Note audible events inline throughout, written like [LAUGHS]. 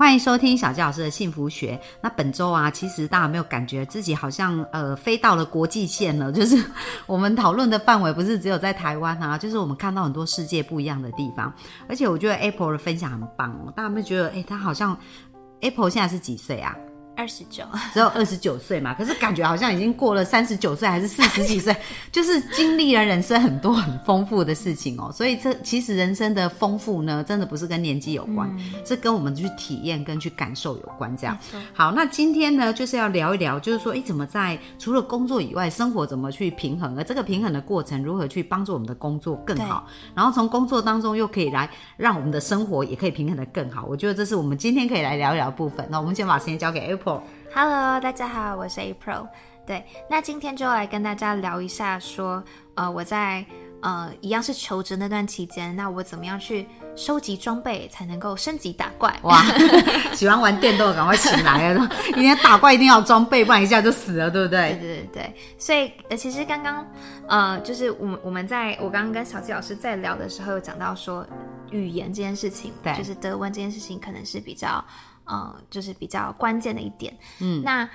欢迎收听小杰老师的幸福学。那本周啊，其实大家有没有感觉自己好像呃飞到了国际线了？[LAUGHS] 就是我们讨论的范围不是只有在台湾啊，就是我们看到很多世界不一样的地方。而且我觉得 Apple 的分享很棒哦，大家有没有觉得哎，他好像 Apple 现在是几岁啊？二十九，只有二十九岁嘛，可是感觉好像已经过了三十九岁，还是四十几岁，[LAUGHS] 就是经历了人生很多很丰富的事情哦。所以这其实人生的丰富呢，真的不是跟年纪有关，是跟我们去体验跟去感受有关。这样，好，那今天呢，就是要聊一聊，就是说，哎，怎么在除了工作以外，生活怎么去平衡？而这个平衡的过程，如何去帮助我们的工作更好？然后从工作当中又可以来让我们的生活也可以平衡的更好。我觉得这是我们今天可以来聊一聊的部分。那我们先把时间交给 Apple。Hello，大家好，我是 April。对，那今天就来跟大家聊一下，说，呃，我在呃一样是求职那段期间，那我怎么样去收集装备才能够升级打怪？哇，[LAUGHS] 喜欢玩电动，赶快起来啊！因为打怪一定要装备，不然一下就死了，对不对？对对对对。所以，呃，其实刚刚，呃，就是我我们在我刚刚跟小季老师在聊的时候，有讲到说语言这件事情，对，就是德文这件事情，可能是比较。呃，就是比较关键的一点。嗯，那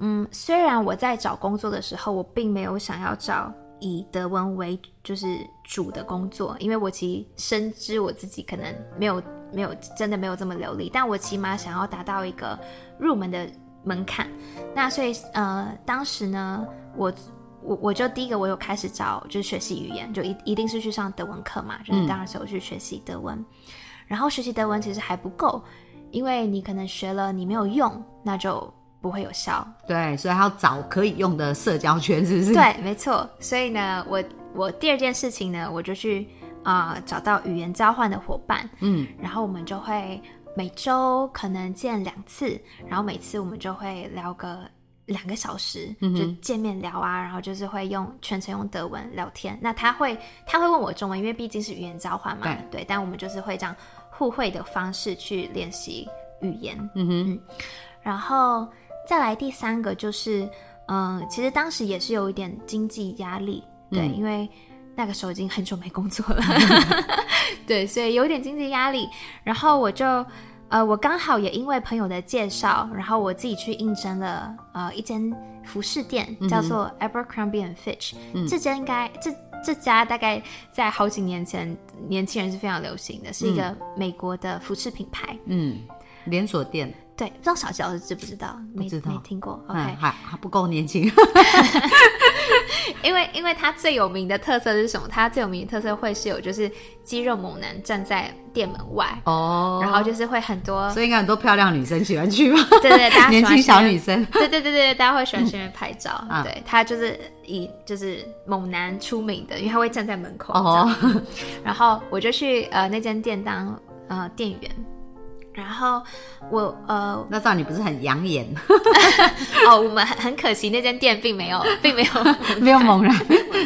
嗯，虽然我在找工作的时候，我并没有想要找以德文为就是主的工作，因为我其实深知我自己可能没有没有真的没有这么流利，但我起码想要达到一个入门的门槛。那所以呃，当时呢，我我我就第一个我有开始找就是学习语言，就一一定是去上德文课嘛，就是当时我去学习德文，然后学习德文其实还不够。因为你可能学了，你没有用，那就不会有效。对，所以要找可以用的社交圈，是不是？对，没错。所以呢，我我第二件事情呢，我就去啊找到语言交换的伙伴，嗯，然后我们就会每周可能见两次，然后每次我们就会聊个两个小时，就见面聊啊，然后就是会用全程用德文聊天。那他会他会问我中文，因为毕竟是语言交换嘛，对。但我们就是会这样。互惠的方式去练习语言，嗯哼，然后再来第三个就是，嗯，其实当时也是有一点经济压力，对，因为那个时候已经很久没工作了，[LAUGHS] 对，所以有点经济压力。然后我就，呃，我刚好也因为朋友的介绍，然后我自己去应征了，呃，一间服饰店，叫做 Abercrombie and Fitch，这间应该这。这家大概在好几年前，年轻人是非常流行的，是一个美国的服饰品牌。嗯，连锁店。对，不知道小乔是知不知道？不知道，没听过。OK，还还不够年轻。[LAUGHS] 因为，因为它最有名的特色是什么？它最有名的特色会是有，就是肌肉猛男站在店门外哦，然后就是会很多，所以应该很多漂亮女生喜欢去吗？对对，大家 [LAUGHS] 年轻小女生，对对对对，大家会喜欢去那边拍照。对他就是以就是猛男出名的，因为他会站在门口。哦，然后我就去呃那间店当呃店员。然后我呃，那这样你不是很养眼？[LAUGHS] 哦，我们很很可惜，那间店并没有，[LAUGHS] 并没有没有猛然。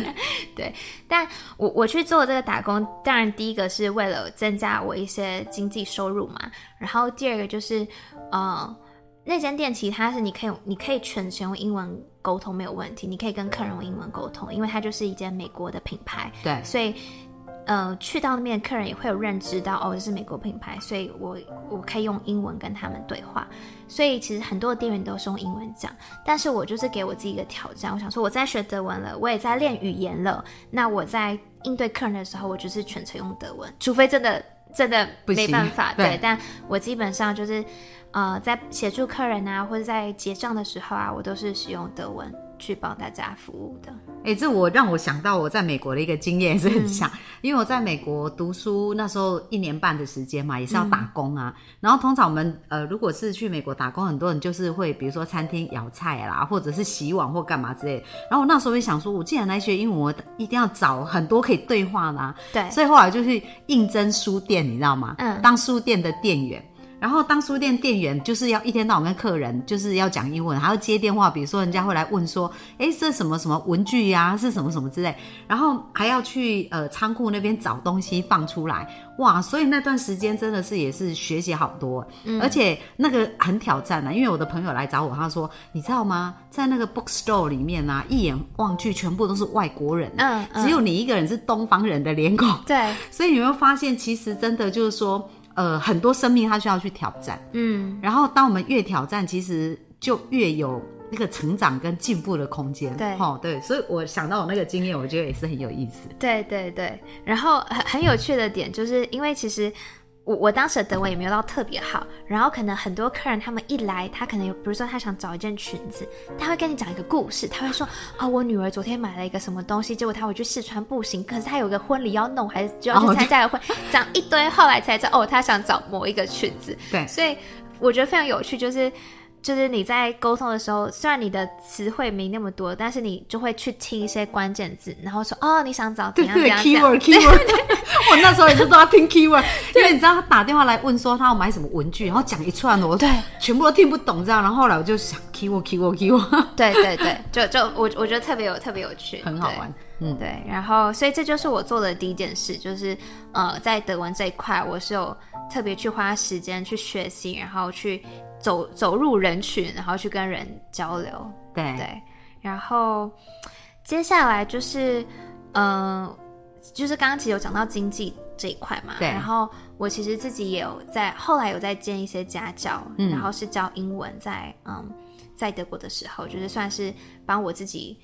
[LAUGHS] 对，但我我去做这个打工，当然第一个是为了增加我一些经济收入嘛。然后第二个就是，呃，那间店其实它是你可以你可以全程用英文沟通没有问题，你可以跟客人用英文沟通，因为它就是一间美国的品牌。对，所以。呃，去到那边的，客人也会有认知到哦，这是美国品牌，所以我我可以用英文跟他们对话。所以其实很多的店员都是用英文讲，但是我就是给我自己一个挑战，我想说我在学德文了，我也在练语言了，那我在应对客人的时候，我就是全程用德文，除非真的真的没办法，对，但我基本上就是呃，在协助客人啊，或者在结账的时候啊，我都是使用德文。去帮大家服务的，哎，这我让我想到我在美国的一个经验也是很像，因为我在美国读书那时候一年半的时间嘛，也是要打工啊。然后通常我们呃，如果是去美国打工，很多人就是会比如说餐厅舀菜啦，或者是洗碗或干嘛之类。然后我那时候也想说，我既然来学英文，我一定要找很多可以对话啦。对，所以后来就去应征书店，你知道吗？嗯，当书店的店员。然后当书店店员就是要一天到晚跟客人就是要讲英文，还要接电话，比如说人家会来问说，哎，这什么什么文具呀，是什么什么之类，然后还要去呃仓库那边找东西放出来，哇，所以那段时间真的是也是学习好多，而且那个很挑战啊，因为我的朋友来找我，他说，你知道吗，在那个 bookstore 里面呢，一眼望去全部都是外国人，嗯，只有你一个人是东方人的脸孔，对，[LAUGHS] 所以你会发现其实真的就是说。呃，很多生命它需要去挑战，嗯，然后当我们越挑战，其实就越有那个成长跟进步的空间，对，哦，对，所以我想到我那个经验，我觉得也是很有意思，对对对，然后很很有趣的点就是因为其实。我我当时的德文也没有到特别好，然后可能很多客人他们一来，他可能有，比如说他想找一件裙子，他会跟你讲一个故事，他会说啊，我女儿昨天买了一个什么东西，结果她回去试穿不行，可是她有个婚礼要弄，还是就要去参加个会，讲一堆，后来才知道哦，她想找某一个裙子，对，所以我觉得非常有趣，就是。就是你在沟通的时候，虽然你的词汇没那么多，但是你就会去听一些关键字，然后说哦，你想找怎样怎样 keyword keyword。[LAUGHS] 我那时候也是都要听 keyword，[LAUGHS] 因为你知道他打电话来问说他要买什么文具，然后讲一串的，我对全部都听不懂这样。然后后来我就想 keyword keyword keyword。对对对，就就我我觉得特别有特别有趣，很好玩。嗯，对。然后所以这就是我做的第一件事，就是呃，在德文这一块，我是有特别去花时间去学习，然后去。走走入人群，然后去跟人交流，对。对，然后接下来就是，嗯，就是刚刚其实有讲到经济这一块嘛，对，然后我其实自己也有在后来有在兼一些家教，然后是教英文，在嗯，在德国的时候，就是算是帮我自己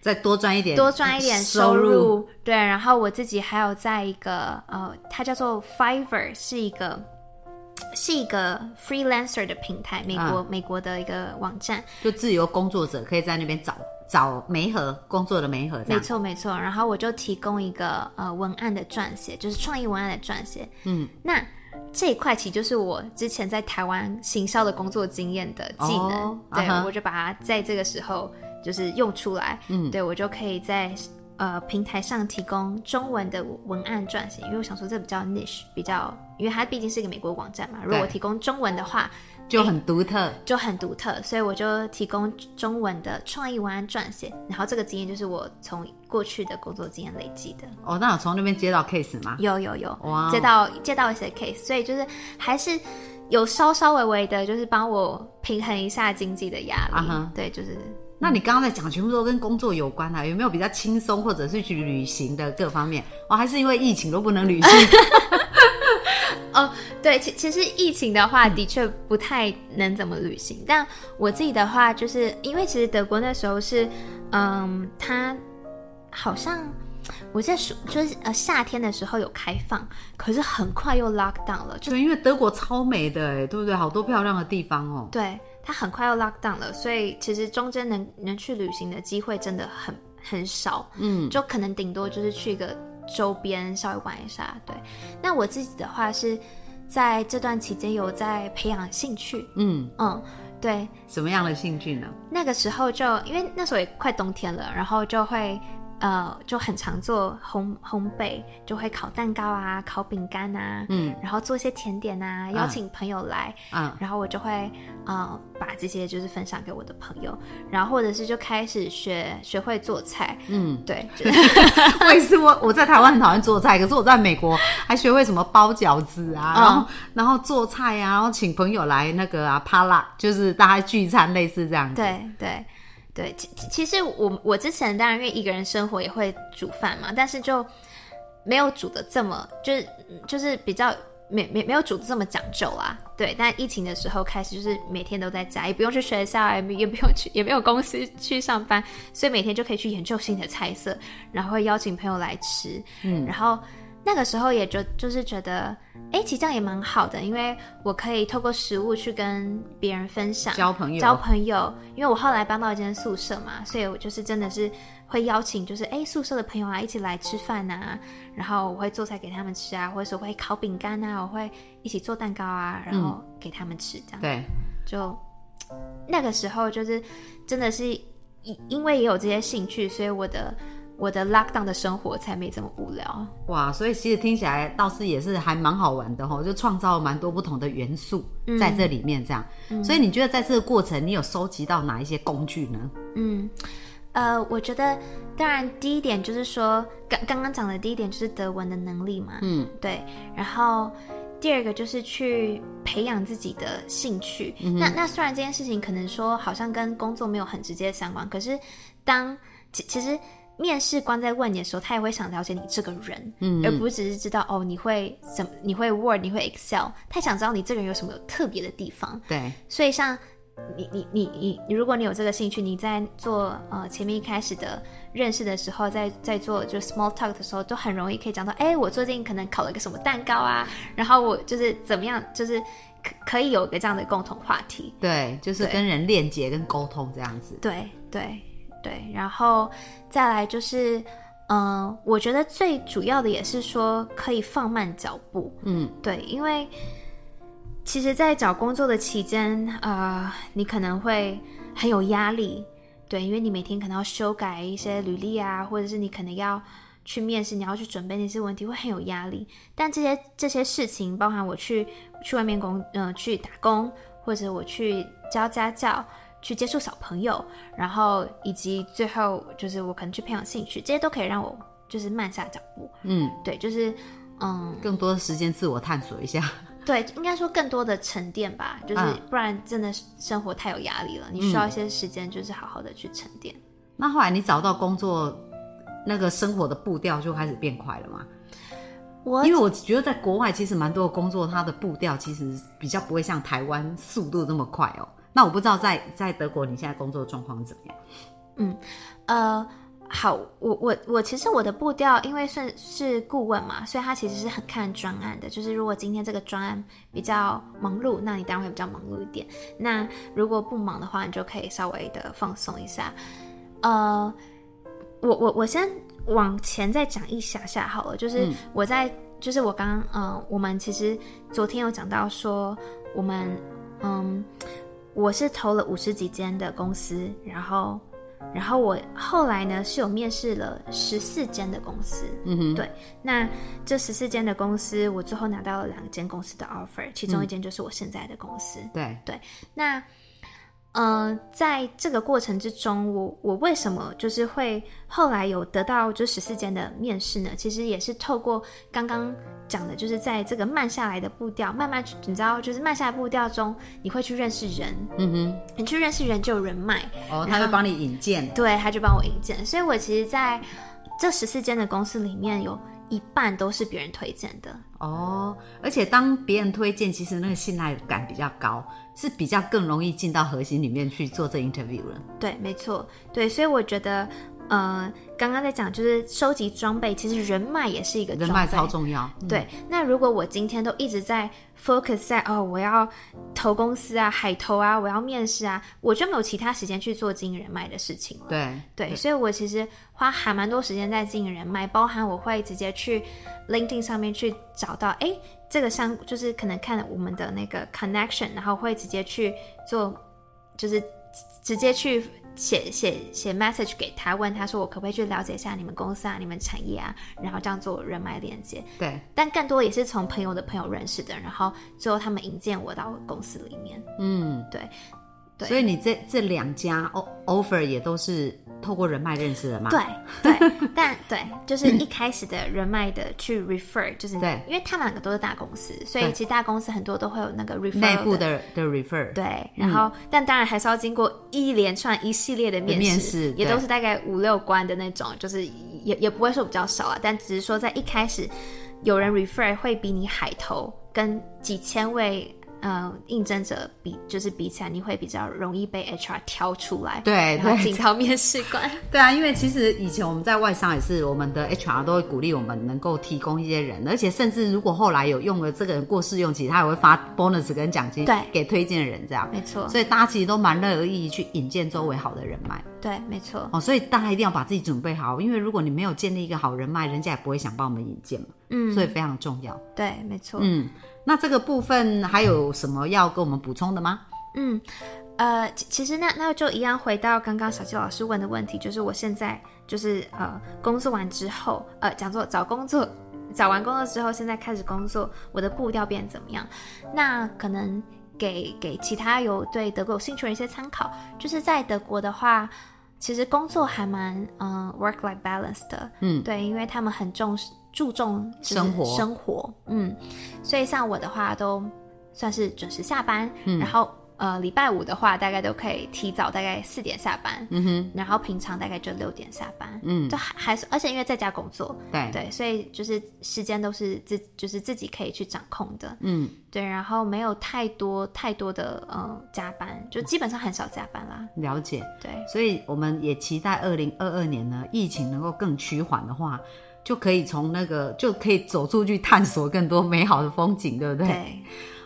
再多赚一点，多赚一点收入，对，然后我自己还有在一个呃，它叫做 Fiverr，是一个。是一个 freelancer 的平台，美国美国的一个网站，就自由工作者可以在那边找找媒合工作的媒合，没错没错。然后我就提供一个呃文案的撰写，就是创意文案的撰写。嗯，那这一块其实就是我之前在台湾行销的工作经验的技能，对我就把它在这个时候就是用出来。嗯，对我就可以在。呃，平台上提供中文的文案撰写，因为我想说这比较 niche，比较，因为它毕竟是一个美国网站嘛。如果提供中文的话，就很独特，就很独特。所以我就提供中文的创意文案撰写，然后这个经验就是我从过去的工作经验累积的。哦，那我从那边接到 case 吗？有有有，接到接到一些 case，所以就是还是有稍稍微微的，就是帮我平衡一下经济的压力。对，就是。那你刚刚在讲，全部都跟工作有关啊？有没有比较轻松，或者是去旅行的各方面？哦，还是因为疫情都不能旅行？[LAUGHS] 哦，对，其其实疫情的话，的确不太能怎么旅行。但我自己的话，就是因为其实德国那时候是，嗯，它好像我在暑，就是呃夏天的时候有开放，可是很快又 lock down 了。就因为德国超美的，哎，对不对？好多漂亮的地方哦。对。它很快要 lock down 了，所以其实中间能能去旅行的机会真的很很少，嗯，就可能顶多就是去一个周边稍微玩一下。对，那我自己的话是在这段期间有在培养兴趣，嗯嗯，对，什么样的兴趣呢？那个时候就因为那时候也快冬天了，然后就会。呃，就很常做烘烘焙，就会烤蛋糕啊，烤饼干啊，嗯，然后做一些甜点啊，邀请朋友来，嗯，然后我就会呃把这些就是分享给我的朋友，然后或者是就开始学学会做菜，嗯，对，[LAUGHS] 我也是，我我在台湾很讨厌做菜，可是我在美国还学会什么包饺子啊，然后然后做菜啊，然后请朋友来那个啊啪啦，就是大家聚餐类似这样子，对对。对，其其实我我之前当然因为一个人生活也会煮饭嘛，但是就没有煮的这么就是就是比较没没没有煮的这么讲究啦。对，但疫情的时候开始就是每天都在家，也不用去学校，也也不用去，也没有公司去上班，所以每天就可以去研究新的菜色，然后会邀请朋友来吃，嗯，然后。那个时候也就就是觉得，哎，其实这样也蛮好的，因为我可以透过食物去跟别人分享，交朋友，交朋友。因为我后来搬到一间宿舍嘛，所以我就是真的是会邀请，就是哎宿舍的朋友啊一起来吃饭啊，然后我会做菜给他们吃啊，或者是会烤饼干啊，我会一起做蛋糕啊，然后给他们吃这样。对，就那个时候就是真的是因因为也有这些兴趣，所以我的。我的 lockdown 的生活才没这么无聊。哇，所以其实听起来倒是也是还蛮好玩的哈，就创造了蛮多不同的元素在这里面这样。所以你觉得在这个过程，你有收集到哪一些工具呢？嗯，呃，我觉得当然第一点就是说，刚刚刚讲的第一点就是德文的能力嘛。嗯，对。然后第二个就是去培养自己的兴趣。那那虽然这件事情可能说好像跟工作没有很直接相关，可是当其其实。面试官在问你的时候，他也会想了解你这个人，嗯，而不是只是知道哦，你会怎，你会 Word，你会 Excel，他想知道你这个人有什么特别的地方。对，所以像你，你，你，你，你，如果你有这个兴趣，你在做呃前面一开始的认识的时候，在在做就 small talk 的时候，都很容易可以讲到，哎，我最近可能烤了个什么蛋糕啊，然后我就是怎么样，就是可可以有个这样的共同话题。对，就是跟人链接跟沟通这样子。对对。对，然后再来就是，嗯，我觉得最主要的也是说可以放慢脚步，嗯，对，因为其实，在找工作的期间，呃，你可能会很有压力，对，因为你每天可能要修改一些履历啊，或者是你可能要去面试，你要去准备那些问题，会很有压力。但这些这些事情，包含我去去外面工，嗯，去打工，或者我去教家教。去接触小朋友，然后以及最后就是我可能去培养兴趣，这些都可以让我就是慢下脚步。嗯，对，就是嗯，更多的时间自我探索一下。[LAUGHS] 对，应该说更多的沉淀吧，就是不然真的生活太有压力了，你需要一些时间，就是好好的去沉淀。那后来你找到工作，那个生活的步调就开始变快了吗？我因为我觉得在国外其实蛮多的工作，它的步调其实比较不会像台湾速度这么快哦。那我不知道在在德国你现在工作状况怎么样？嗯，呃，好，我我我其实我的步调，因为算是顾问嘛，所以他其实是很看专案的。就是如果今天这个专案比较忙碌，那你当然会比较忙碌一点。那如果不忙的话，你就可以稍微的放松一下。呃，我我我先往前再讲一下下好了。就是我在，就是我刚刚，嗯，我们其实昨天有讲到说，我们嗯。我是投了五十几间的公司，然后，然后我后来呢是有面试了十四间的公司，嗯哼，对，那这十四间的公司，我最后拿到了两间公司的 offer，其中一间就是我现在的公司，对。对，那。嗯，在这个过程之中，我我为什么就是会后来有得到就十四间的面试呢？其实也是透过刚刚讲的，就是在这个慢下来的步调，慢慢你知道，就是慢下来步调中，你会去认识人，嗯哼，你去认识人就有人脉，哦，他会帮你引荐，对，他就帮我引荐，所以我其实在这十四间的公司里面有。一半都是别人推荐的哦，而且当别人推荐，其实那个信赖感比较高，是比较更容易进到核心里面去做这 interview 了。对，没错，对，所以我觉得。呃，刚刚在讲就是收集装备，其实人脉也是一个人脉超重要。对，那如果我今天都一直在 focus 在哦，我要投公司啊，海投啊，我要面试啊，我就没有其他时间去做经营人脉的事情了。对对，所以我其实花还蛮多时间在经营人脉，包含我会直接去 LinkedIn 上面去找到，哎，这个相就是可能看我们的那个 connection，然后会直接去做，就是直接去。写写写 message 给他，问他说我可不可以去了解一下你们公司啊、你们产业啊，然后这样做人脉连接。对，但更多也是从朋友的朋友认识的，然后最后他们引荐我到公司里面。嗯，对。所以你这这两家 offer 也都是透过人脉认识的吗？对对，[LAUGHS] 但对，就是一开始的人脉的去 refer，[LAUGHS] 就是对，因为他们两个都是大公司，所以其实大公司很多都会有那个 refer 内部的的 refer。对，然后但当然还是要经过一连串一系列的面试，也都是大概五六关的那种，就是也也不会说比较少啊，但只是说在一开始有人 refer 会比你海投跟几千位。呃，应征者比就是比起来，你会比较容易被 HR 挑出来，对，然后进到面试官。[LAUGHS] 对啊，因为其实以前我们在外商也是，我们的 HR 都会鼓励我们能够提供一些人，而且甚至如果后来有用了这个人过试用期，他也会发 bonus 跟奖金对给推荐的人这样。没错，所以大家其实都蛮乐意去引荐周围好的人脉。对，没错。哦，所以大家一定要把自己准备好，因为如果你没有建立一个好人脉，人家也不会想帮我们引荐嘛。嗯，所以非常重要。对，没错。嗯。那这个部分还有什么要跟我们补充的吗？嗯，呃，其其实那那就一样回到刚刚小季老师问的问题，就是我现在就是呃工作完之后，呃讲座找工作，[LAUGHS] 找完工作之后，现在开始工作，我的步调变怎么样？那可能给给其他有对德国有兴趣的一些参考，就是在德国的话，其实工作还蛮嗯、work life balance 的，嗯。对，因为他们很重视注重生活。生活，嗯，所以像我的话都算是准时下班，嗯。然后呃礼拜五的话大概都可以提早大概四点下班，嗯哼，然后平常大概就六点下班，嗯。就还还是而且因为在家工作，对，对，所以就是时间都是自就是自己可以去掌控的，嗯，对，然后没有太多太多的呃加班，就基本上很少加班啦，了解。对，所以我们也期待二零二二年呢，疫情能够更趋缓的话，就可以从那个就可以走出去探索更多美好的风景，对不对？对，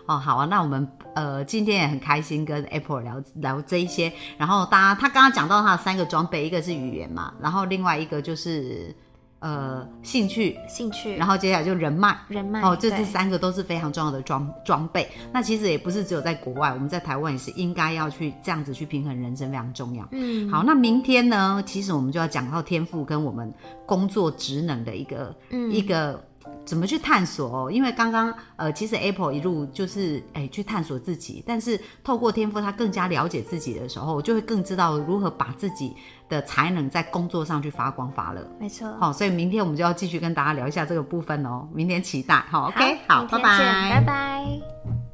哦，好啊，那我们呃今天也很开心跟 Apple 聊聊这一些，然后大家他刚刚讲到他的三个装备，一个是语言嘛，然后另外一个就是呃兴趣，兴趣，然后接下来就人脉。人脉，哦，这这三个都是非常重要的装装备。那其实也不是只有在国外，我们在台湾也是应该要去这样子去平衡人生，非常重要。嗯，好，那明天呢，其实我们就要讲到天赋跟我们工作职能的一个、嗯一个怎么去探索哦。因为刚刚呃，其实 Apple 一路就是哎去探索自己，但是透过天赋，他更加了解自己的时候，就会更知道如何把自己的才能在工作上去发光发热。没错，好、所以明天我们就要继续跟大家聊一下这个部分哦。明天期待，好，OK，好，拜拜，拜拜。